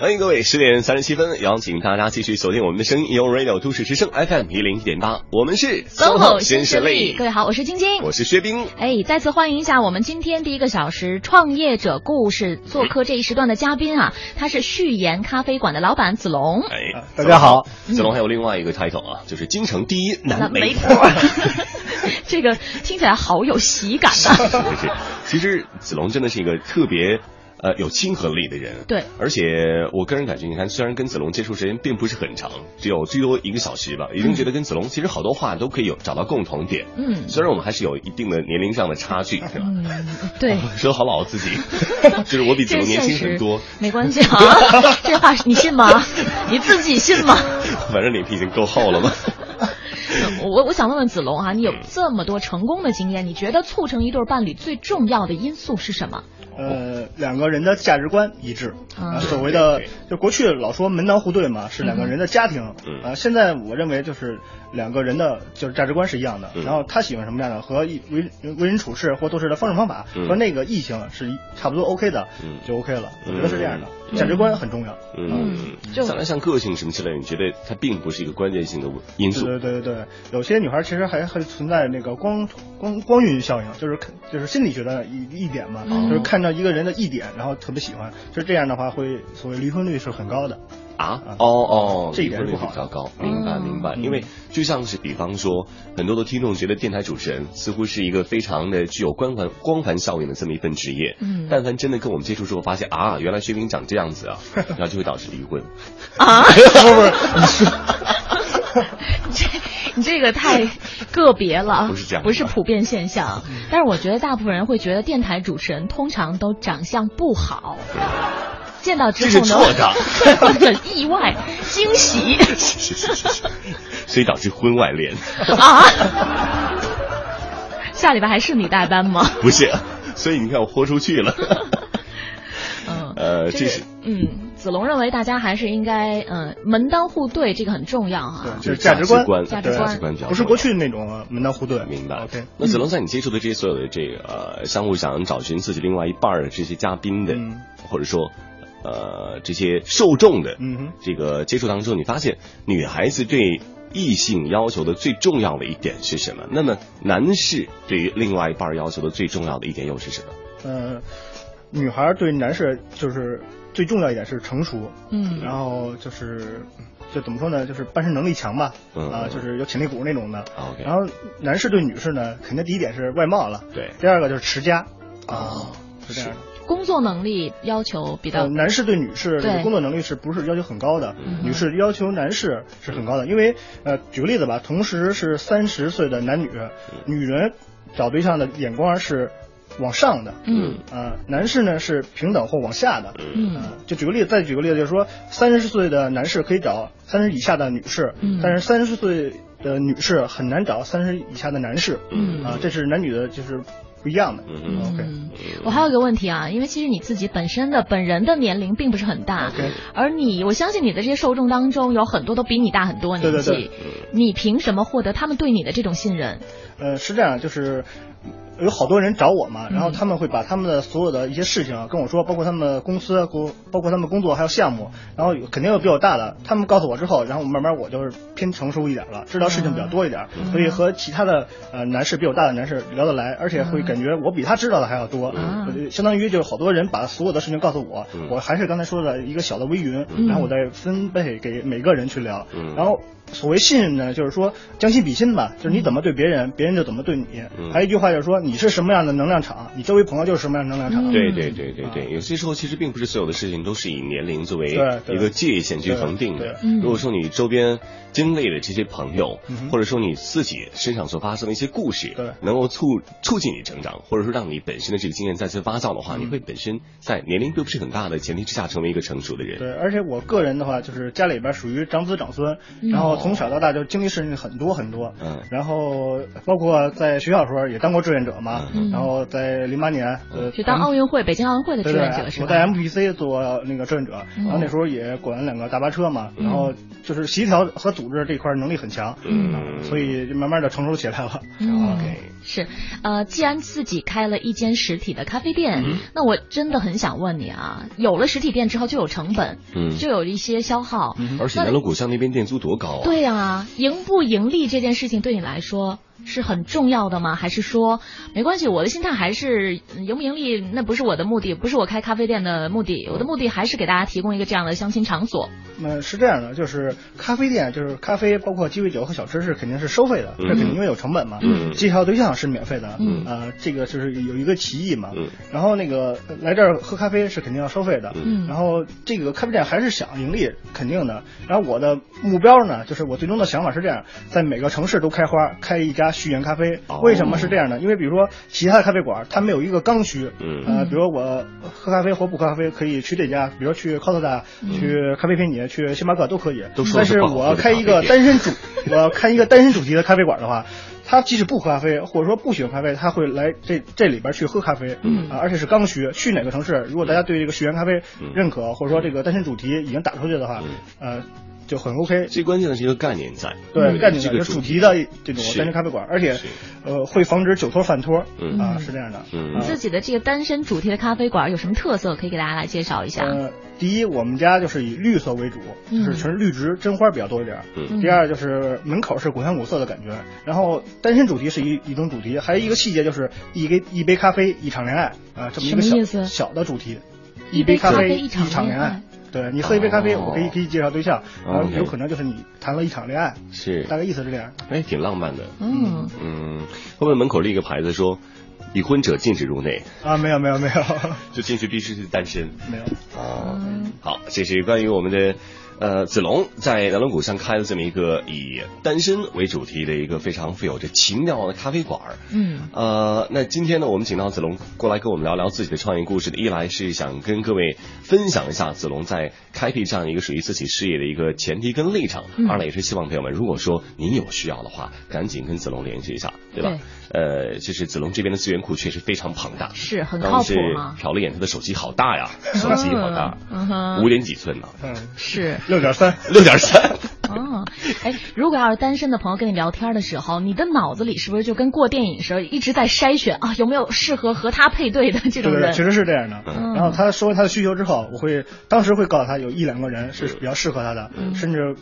欢迎各位，十点三十七分，邀请大家继续锁定我们的声音，U Radio 都市之声 FM 一零一点八，我们是 SOHO 新势力。各位好，我是晶晶，我是薛冰。哎，再次欢迎一下我们今天第一个小时创业者故事做客这一时段的嘉宾啊，他是序言咖啡馆的老板子龙。哎，大家好，子龙还有另外一个 title 啊，就是京城第一男媒婆。这个听起来好有喜感啊！是，其实子龙真的是一个特别。呃，有亲和力的人，对，而且我个人感觉，你看，虽然跟子龙接触时间并不是很长，只有最多一个小时吧，已经觉得跟子龙其实好多话都可以有找到共同点。嗯，虽然我们还是有一定的年龄上的差距，是吧？嗯，对，说好老自己，就是我比子龙年轻很多，没关系啊，这话你信吗？你自己信吗？反正脸皮已经够厚了嘛。我我想问问子龙啊，你有这么多成功的经验，你觉得促成一对伴侣最重要的因素是什么？呃，两个人的价值观一致啊，所谓的就过去老说门当户对嘛，是两个人的家庭啊。现在我认为就是两个人的就是价值观是一样的，然后他喜欢什么样的和为为人处事或做事的方式方法和那个异性是差不多 OK 的，就 OK 了。我觉得是这样的，价值观很重要。嗯，再来像个性什么之类，你觉得它并不是一个关键性的因素？对对对对，有些女孩其实还还存在那个光光光晕效应，就是看就是心理学的一一点嘛，就是看到。一个人的一点，然后特别喜欢，就这样的话，会所谓离婚率是很高的啊。哦哦，这一点不好，比较高。明白明白，因为就像是比方说，很多的听众觉得电台主持人似乎是一个非常的具有光环光环效应的这么一份职业。嗯，但凡真的跟我们接触之后，发现啊，原来薛明长这样子啊，然后就会导致离婚啊。不不，你说。这你这个太个别了，不是这样，不是普遍现象。但是我觉得大部分人会觉得电台主持人通常都长相不好。见到之后呢，会 很意外、惊喜，是是是是，所以导致婚外恋啊。下礼拜还是你代班吗？不是，所以你看我豁出去了。嗯，呃，这是嗯，子龙认为大家还是应该嗯门当户对，这个很重要哈。就是价值观，价值观不是过去那种门当户对。明白。OK，那子龙在你接触的这些所有的这个相互，想找寻自己另外一半的这些嘉宾的，或者说。呃，这些受众的这个接触当中，你发现女孩子对异性要求的最重要的一点是什么？那么男士对于另外一半要求的最重要的一点又是什么？呃，女孩对男士就是最重要一点是成熟，嗯，然后就是就怎么说呢？就是办事能力强吧，啊，就是有潜力股那种的。然后男士对女士呢，肯定第一点是外貌了，对。第二个就是持家，啊，是这样的。工作能力要求比较，男士对女士工作能力是不是要求很高的？女士要求男士是很高的，因为呃，举个例子吧，同时是三十岁的男女，女人找对象的眼光是往上的，嗯。啊，男士呢是平等或往下的，嗯，就举个例子，再举个例子，就是说三十岁的男士可以找三十以下的女士，但是三十岁的女士很难找三十以下的男士，嗯。啊，这是男女的就是。不一样的，嗯，OK。我还有一个问题啊，因为其实你自己本身的本人的年龄并不是很大。而你，我相信你的这些受众当中有很多都比你大很多年纪，你凭什么获得他们对你的这种信任？呃，是这样，就是。有好多人找我嘛，然后他们会把他们的所有的一些事情跟我说，包括他们公司、工，包括他们工作还有项目，然后肯定有比我大的，他们告诉我之后，然后慢慢我就是偏成熟一点了，知道事情比较多一点，所以和其他的呃男士比我大的男士聊得来，而且会感觉我比他知道的还要多，相当于就是好多人把所有的事情告诉我，我还是刚才说的一个小的微云，然后我再分配给每个人去聊，然后。所谓信任呢，就是说将心比心吧，就是你怎么对别人，别人就怎么对你。还有一句话就是说，你是什么样的能量场，你周围朋友就是什么样的能量场。对对对对对，有些时候其实并不是所有的事情都是以年龄作为一个界限去恒定的。如果说你周边经历的这些朋友，或者说你自己身上所发生的一些故事，能够促促进你成长，或者说让你本身的这个经验再次发酵的话，你会本身在年龄并不是很大的前提之下成为一个成熟的人。对，而且我个人的话，就是家里边属于长子长孙，然后。从小到大就经历事情很多很多，嗯，然后包括在学校时候也当过志愿者嘛，然后在零八年呃，去当奥运会北京奥运会的志愿者是吧？我在 MPC 做那个志愿者，然后那时候也管两个大巴车嘛，然后就是协调和组织这块能力很强，嗯，所以就慢慢的成熟起来了。OK，是，呃，既然自己开了一间实体的咖啡店，那我真的很想问你啊，有了实体店之后就有成本，嗯，就有一些消耗，而且南锣鼓巷那边店租多高啊？对呀，盈不盈利这件事情对你来说是很重要的吗？还是说没关系？我的心态还是盈不盈利那不是我的目的，不是我开咖啡店的目的，我的目的还是给大家提供一个这样的相亲场所。那是这样的，就是咖啡店，就是咖啡，包括鸡尾酒和小吃是肯定是收费的，这肯定因为有成本嘛。嗯介绍对象是免费的，啊，这个就是有一个歧义嘛。嗯然后那个来这儿喝咖啡是肯定要收费的，嗯然后这个咖啡店还是想盈利，肯定的。然后我的目标呢，就是我最终的想法是这样，在每个城市都开花，开一家序言咖啡。为什么是这样呢？因为比如说其他的咖啡馆，它没有一个刚需，嗯呃，比如我喝咖啡或不喝咖啡可以去这家，比如去 Costa，去咖啡陪你。去星巴克都可以，但是我要开一个单身主，我要开一个单身主题的咖啡馆的话，他即使不喝咖啡，或者说不喜欢咖啡，他会来这这里边去喝咖啡，啊，而且是刚需。去哪个城市，如果大家对这个续缘咖啡认可，或者说这个单身主题已经打出去的话，呃。就很 OK，最关键的是一个概念在，对概念这个主题的这种单身咖啡馆，而且呃会防止酒托饭托，啊是这样的。你自己的这个单身主题的咖啡馆有什么特色？可以给大家来介绍一下。呃，第一，我们家就是以绿色为主，就是纯绿植真花比较多一点。嗯。第二就是门口是古香古色的感觉，然后单身主题是一一种主题，还有一个细节就是一杯一杯咖啡一场恋爱啊，这么一个小小的主题，一杯咖啡一场恋爱。对你喝一杯咖啡，我可以给你介绍对象，然后有可能就是你谈了一场恋爱，是大概意思是这样。哎，挺浪漫的。嗯嗯，会不会门口立一个牌子说，已婚者禁止入内？啊，没有没有没有，就进去必须是单身。没有。嗯，好，这是关于我们的呃，子龙在南锣鼓巷开了这么一个以单身为主题的一个非常富有着情调的咖啡馆。嗯，呃，那今天呢，我们请到子龙过来跟我们聊聊自己的创业故事的，一来是想跟各位分享一下子龙在开辟这样一个属于自己事业的一个前提跟立场；二来也是希望朋友们，如果说您有需要的话，赶紧跟子龙联系一下，对吧？呃，就是子龙这边的资源库确实非常庞大，是很靠谱吗？瞟了眼他的手机，好大呀，手机好大，五点几寸呢？嗯，是六点三，六点三。哦，哎，如果要是单身的朋友跟你聊天的时候，你的脑子里是不是就跟过电影似的，一直在筛选啊，有没有适合和他配对的这种人？确实是这样的。然后他说他的需求之后，我会当时会告诉他有一两个人是比较适合他的，甚至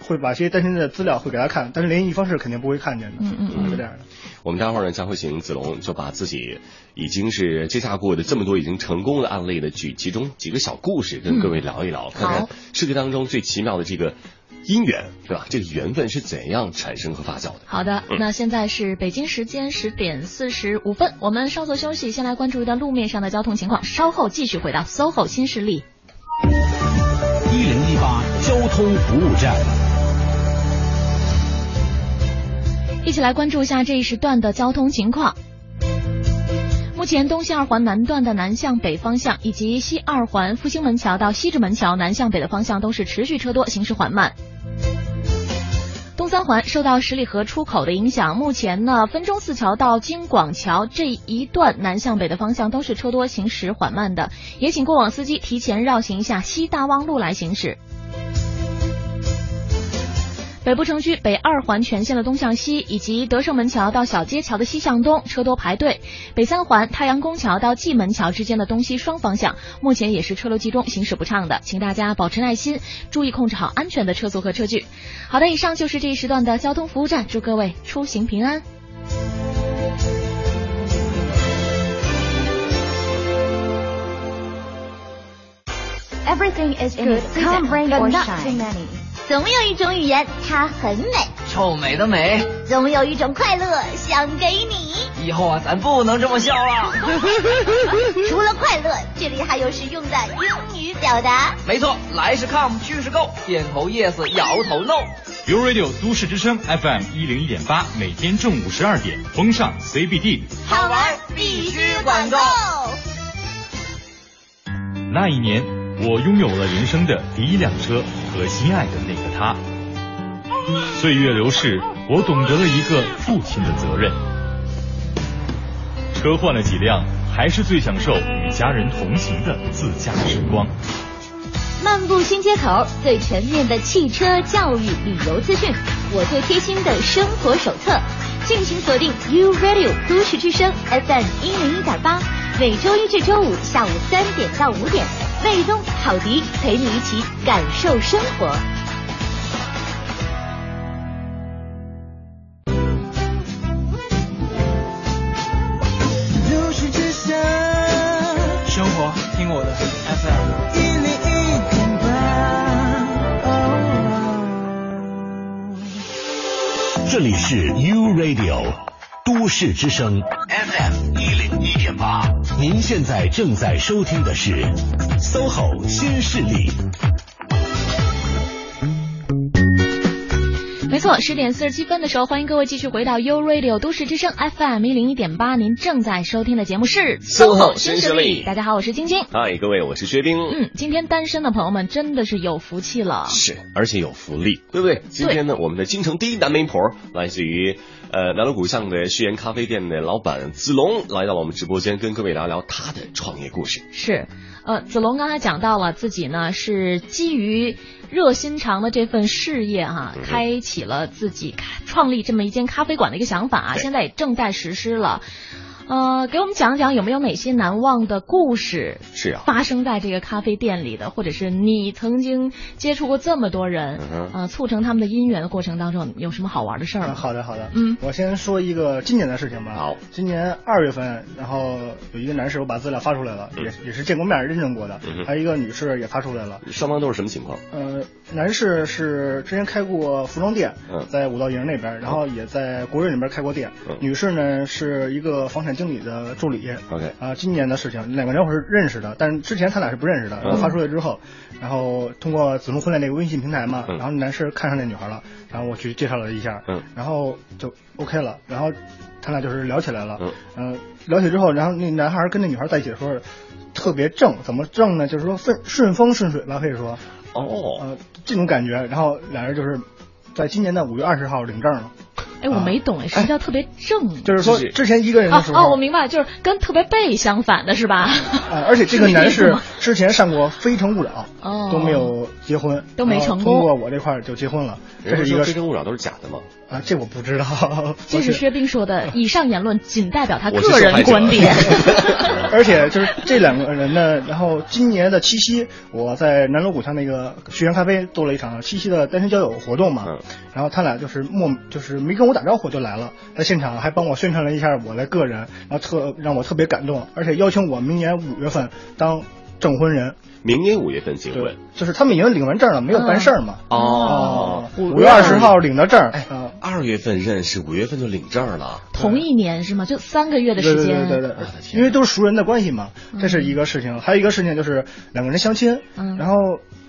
会把这些单身的资料会给他看，但是联系方式肯定不会看见的。嗯嗯嗯，是这样的。我们待会儿呢将会请子龙就把自己已经是接洽过的这么多已经成功的案例的举其中几个小故事跟各位聊一聊，看看世界当中最奇妙的这个姻缘是吧？这个缘分是怎样产生和发酵的？好的，那现在是北京时间十点四十五分，我们稍作休息，先来关注一段路面上的交通情况，稍后继续回到 SOHO 新势力。一零一八交通服务站。一起来关注一下这一时段的交通情况。目前东西二环南段的南向北方向，以及西二环复兴门桥到西直门桥南向北的方向都是持续车多，行驶缓慢。东三环受到十里河出口的影响，目前呢分钟寺桥到京广桥这一段南向北的方向都是车多，行驶缓慢的，也请过往司机提前绕行一下西大望路来行驶。北部城区北二环全线的东向西，以及德胜门桥到小街桥的西向东车多排队；北三环太阳宫桥到蓟门桥之间的东西双方向，目前也是车流集中，行驶不畅的，请大家保持耐心，注意控制好安全的车速和车距。好的，以上就是这一时段的交通服务站，祝各位出行平安。Everything is good, come rain or shine. 总有一种语言，它很美，臭美的美。总有一种快乐，想给你。以后啊，咱不能这么笑了。除了快乐，这里还有实用的英语表达。没错，来是 come，去是 go，点头 yes，摇头 no。u Radio 都市之声 FM 一零一点八，每天中午十二点，风尚 CBD，好玩必须管够。那一年。我拥有了人生的第一辆车和心爱的那个他。岁月流逝，我懂得了一个父亲的责任。车换了几辆，还是最享受与家人同行的自驾时光。漫步新街口，最全面的汽车教育旅游资讯，我最贴心的生活手册，敬请锁定 U Radio 都市之声 FM 一零一点八，每周一至周五下午三点到五点。魏东、郝迪陪你一起感受生活。生活听我的 FM 一零一点八。这里是 U Radio 都市之声 FM 一零一点八。您现在正在收听的是 SOHO 新势力。没错，十点四十七分的时候，欢迎各位继续回到 U Radio 都市之声 FM 一零一点八。您正在收听的节目是 SOHO 新势力。大家好，我是晶晶。嗨，各位，我是薛冰。嗯，今天单身的朋友们真的是有福气了。是，而且有福利，对不对？今天呢，我们的京城第一男媒婆来自于。呃，南锣鼓巷的旭源咖啡店的老板子龙来到了我们直播间，跟各位聊聊他的创业故事。是，呃，子龙刚才讲到了自己呢，是基于热心肠的这份事业哈，开启了自己创立这么一间咖啡馆的一个想法啊，现在也正在实施了。呃，给我们讲讲有没有哪些难忘的故事？是啊，发生在这个咖啡店里的，或者是你曾经接触过这么多人，呃，促成他们的姻缘的过程当中，有什么好玩的事儿吗？好的，好的。嗯，我先说一个今年的事情吧。好，今年二月份，然后有一个男士，我把资料发出来了，也也是见过面、认证过的，还有一个女士也发出来了。双方都是什么情况？呃，男士是之前开过服装店，在五道营那边，然后也在国瑞那边开过店。女士呢是一个房产。经理的助理。OK，啊，今年的事情，两个人我是认识的，但是之前他俩是不认识的。然后发出来之后，然后通过子龙婚恋那个微信平台嘛，然后男士看上那女孩了，然后我去介绍了一下，嗯，然后就 OK 了，然后他俩就是聊起来了，嗯，聊起之后，然后那男孩跟那女孩在一起的时候特别正，怎么正呢？就是说顺顺风顺水吧，可以说，哦，呃，这种感觉，然后俩人就是在今年的五月二十号领证了。哎，我没懂哎，什么叫特别正？就是说之前一个人的时候，哦，我明白，就是跟特别背相反的是吧？啊，而且这个男士 之前上过《非诚勿扰》，哦，都没有结婚，都没成功。通过我这块就结婚了，这是一个《非诚勿扰》都是假的吗？啊，这我不知道。这是薛冰说的，以上言论仅代表他个人观点。而且就是这两个人呢，然后今年的七夕，我在南锣鼓巷那个学园咖啡做了一场七夕的单身交友活动嘛，然后他俩就是莫就是没跟我打招呼就来了，在现场还帮我宣传了一下我的个人，然后特让我特别感动，而且邀请我明年五月份当证婚人。明年五月份结婚，就是他们已经领完证了，没有办事儿嘛。哦，五月二十号领的证，哎，二月份认识，五月份就领证了，同一年是吗？就三个月的时间。对对对，因为都是熟人的关系嘛，这是一个事情。还有一个事情就是两个人相亲，然后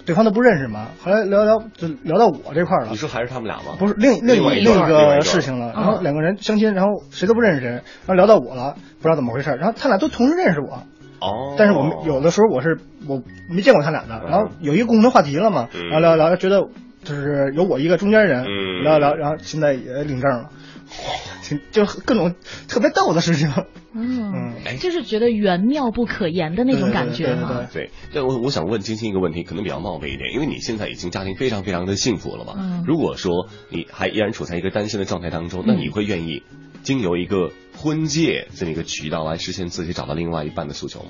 对方都不认识嘛，后来聊聊就聊到我这块了。你说还是他们俩吗？不是，另另另一个事情了。然后两个人相亲，然后谁都不认识谁，然后聊到我了，不知道怎么回事。然后他俩都同时认识我。哦，但是我们有的时候我是我没见过他俩的，然后有一个共同话题了嘛，然后聊聊觉得就是有我一个中间人，聊聊，然后现在也领证了，就各种特别逗的事情，嗯，就是觉得缘妙不可言的那种感觉嘛。对，对。我我想问晶晶一个问题，可能比较冒昧一点，因为你现在已经家庭非常非常的幸福了嘛，如果说你还依然处在一个单身的状态当中，那你会愿意？经由一个婚介这么一个渠道来实现自己找到另外一半的诉求吗？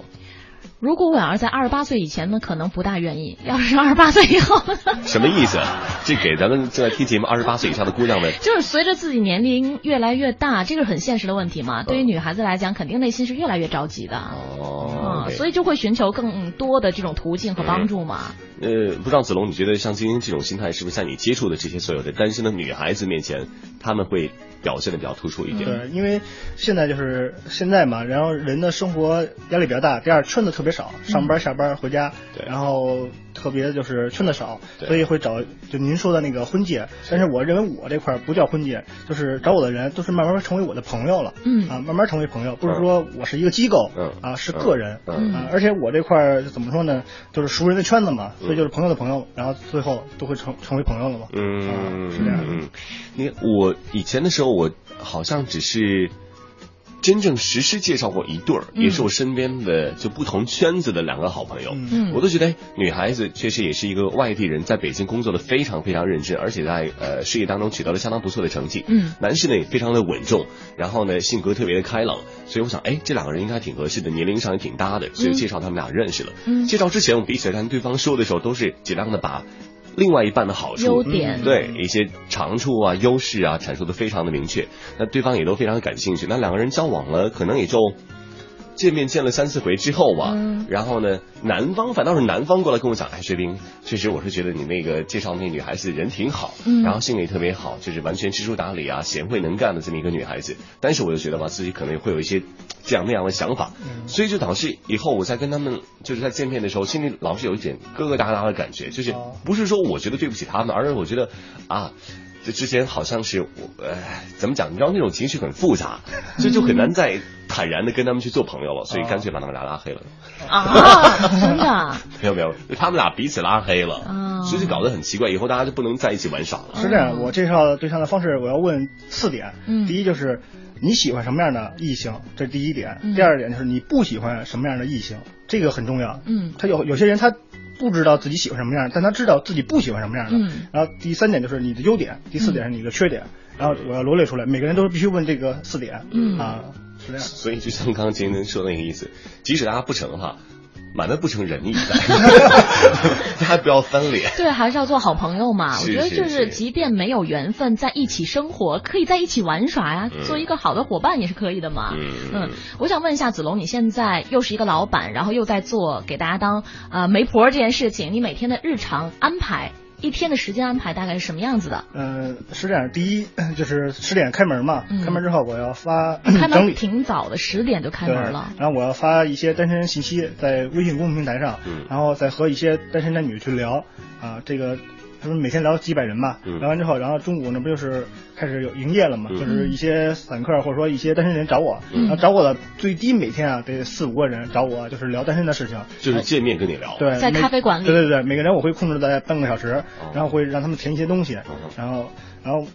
如果我要是在二十八岁以前呢，可能不大愿意；要是二十八岁以后，什么意思？这给咱们正在听节目二十八岁以上的姑娘们，就是随着自己年龄越来越大，这个很现实的问题嘛。对于女孩子来讲，肯定内心是越来越着急的哦，所以就会寻求更多的这种途径和帮助嘛。呃，不知道子龙，你觉得像晶晶这种心态，是不是在你接触的这些所有的单身的女孩子面前，他们会？表现的比较突出一点。对，因为现在就是现在嘛，然后人的生活压力比较大，第二穿的特别少，上班下班回家，对，然后特别就是圈子少，所以会找就您说的那个婚介。但是我认为我这块不叫婚介，就是找我的人都是慢慢成为我的朋友了，嗯。啊，慢慢成为朋友，不是说我是一个机构，嗯。啊，是个人，嗯。啊，而且我这块怎么说呢，就是熟人的圈子嘛，所以就是朋友的朋友，然后最后都会成成为朋友了嘛，嗯，是这样。嗯，你我以前的时候我好。像只是真正实施介绍过一对儿，也是我身边的就不同圈子的两个好朋友，嗯，我都觉得女孩子确实也是一个外地人，在北京工作的非常非常认真，而且在呃事业当中取得了相当不错的成绩，嗯，男士呢也非常的稳重，然后呢性格特别的开朗，所以我想，哎，这两个人应该挺合适的，年龄上也挺搭的，所以介绍他们俩认识了。嗯，介绍之前我们彼此跟对方说的时候，都是尽量的把。另外一半的好处、优点，对一些长处啊、优势啊，阐述的非常的明确，那对方也都非常的感兴趣。那两个人交往了，可能也就。见面见了三四回之后吧，然后呢，男方反倒是男方过来跟我讲，哎，薛冰，确实我是觉得你那个介绍那女孩子人挺好，然后性格也特别好，就是完全知书达理啊，贤惠能干的这么一个女孩子。但是我就觉得吧，自己可能会有一些这样那样的想法，所以就导致以后我在跟他们就是在见面的时候，心里老是有一点疙疙瘩瘩的感觉，就是不是说我觉得对不起他们，而是我觉得啊。就之前好像是我，呃，怎么讲？你知道那种情绪很复杂，所以就很难再坦然的跟他们去做朋友了，所以干脆把他们俩拉黑了。啊，真的？没有没有，他们俩彼此拉黑了，所以就搞得很奇怪，以后大家就不能在一起玩耍了。是这样，我介绍对象的方式，我要问四点。嗯，第一就是你喜欢什么样的异性，这是第一点。第二点就是你不喜欢什么样的异性，这个很重要。嗯，他有有些人他。不知道自己喜欢什么样，但他知道自己不喜欢什么样的。嗯。然后第三点就是你的优点，第四点是你的缺点，然后我要罗列出来，每个人都是必须问这个四点。嗯。啊，是这样。所以就像刚刚杰森说的那个意思，即使大家不成的话。满的不成仁义在，大家不要翻脸。对，还是要做好朋友嘛。我觉得就是，即便没有缘分在一起生活，可以在一起玩耍呀，做一个好的伙伴也是可以的嘛。嗯，我想问一下子龙，你现在又是一个老板，然后又在做给大家当呃媒婆这件事情，你每天的日常安排一天的时间安排大概是什么样子的？嗯，是这样，第一 就是十点开门嘛，开门之后我要发 整理挺早的，十点就开门了。然后我要发一些单身信息在微信公众平台上，然后再和一些单身男女去聊啊，这个。他们每天聊几百人吧，聊完之后，然后中午那不就是开始有营业了嘛？就是一些散客或者说一些单身人找我，然后找我的最低每天啊得四五个人找我，就是聊单身的事情，就是见面跟你聊。对，在咖啡馆里。对对对，每个人我会控制在半个小时，然后会让他们填一些东西，然后然后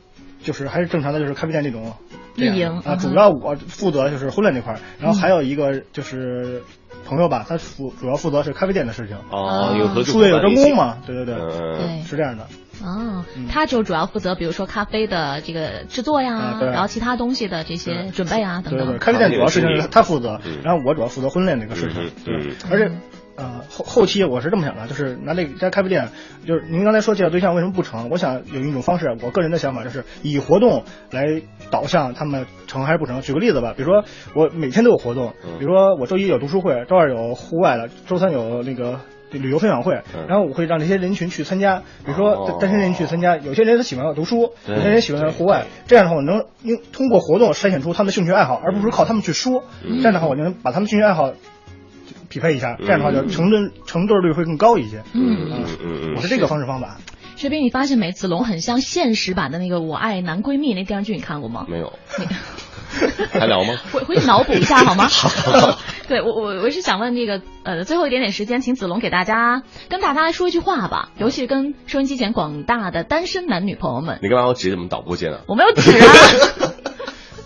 就是还是正常的，就是咖啡店那种运营啊。主要我负责就是婚恋那块儿，然后还有一个就是。朋友吧，他负主要负责是咖啡店的事情。哦，有合术业有专攻嘛，对对对，对，是这样的。哦，他就主要负责，比如说咖啡的这个制作呀，然后其他东西的这些准备啊等等。对咖啡店主要事情他负责，然后我主要负责婚恋这个事情，对，而且。呃，后后期我是这么想的，就是拿这家咖啡店，就是您刚才说介绍对象为什么不成？我想有一种方式，我个人的想法就是以活动来导向他们成还是不成。举个例子吧，比如说我每天都有活动，比如说我周一有读书会，周二有户外的，周三有那个旅游分享会，然后我会让这些人群去参加，比如说单身人去参加，有些人他喜欢读书，有些人喜欢户外，这样的话我能用通过活动筛选出他们的兴趣爱好，而不是靠他们去说，这样的话我就能把他们兴趣爱好。匹配一下，这样的话就成对成对率会更高一些。嗯嗯嗯，我是这个方式方法。薛冰，你发现没？子龙很像现实版的那个《我爱男闺蜜》那电视剧，你看过吗？没有。还聊吗？回回去脑补一下好吗？好。对我我我是想问那个呃，最后一点点时间，请子龙给大家跟大家说一句话吧，尤其是跟收音机前广大的单身男女朋友们。你干嘛要指怎么导播键啊？我没有指啊。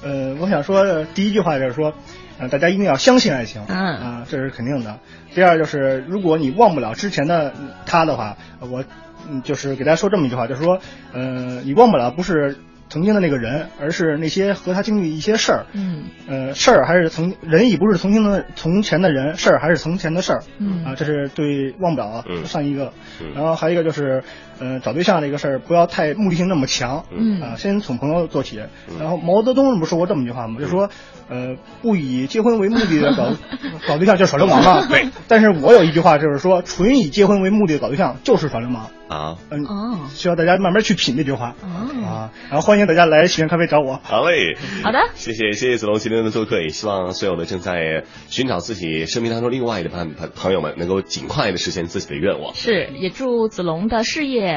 呃，我想说第一句话就是说。呃，大家一定要相信爱情，嗯啊，这是肯定的。第二就是，如果你忘不了之前的他的话，我，嗯，就是给大家说这么一句话，就是说，呃，你忘不了不是。曾经的那个人，而是那些和他经历一些事儿。嗯，呃，事儿还是曾人已不是曾经的从前的人，事儿还是从前的事儿。嗯啊，这是对忘不了上一个。然后还有一个就是，呃，找对象这个事儿不要太目的性那么强。嗯啊，先从朋友做起。然后毛泽东不是说过这么一句话吗？就说，呃，不以结婚为目的的搞 搞对象就是耍流氓嘛。对。但是我有一句话就是说，纯以结婚为目的的搞对象就是耍流氓。啊，嗯哦，需要大家慢慢去品这句话啊，然后欢迎大家来喜源咖啡找我。好嘞，好的，谢谢谢谢子龙今天的做客，也希望所有的正在寻找自己生命当中另外的朋朋朋友们能够尽快的实现自己的愿望。是，也祝子龙的事业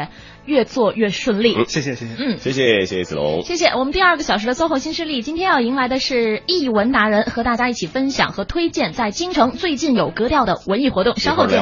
越做越顺利。谢谢谢谢，嗯，谢谢谢谢子龙，谢谢。我们第二个小时的 SOHO 新势力，今天要迎来的是译文达人，和大家一起分享和推荐在京城最近有格调的文艺活动。稍后见。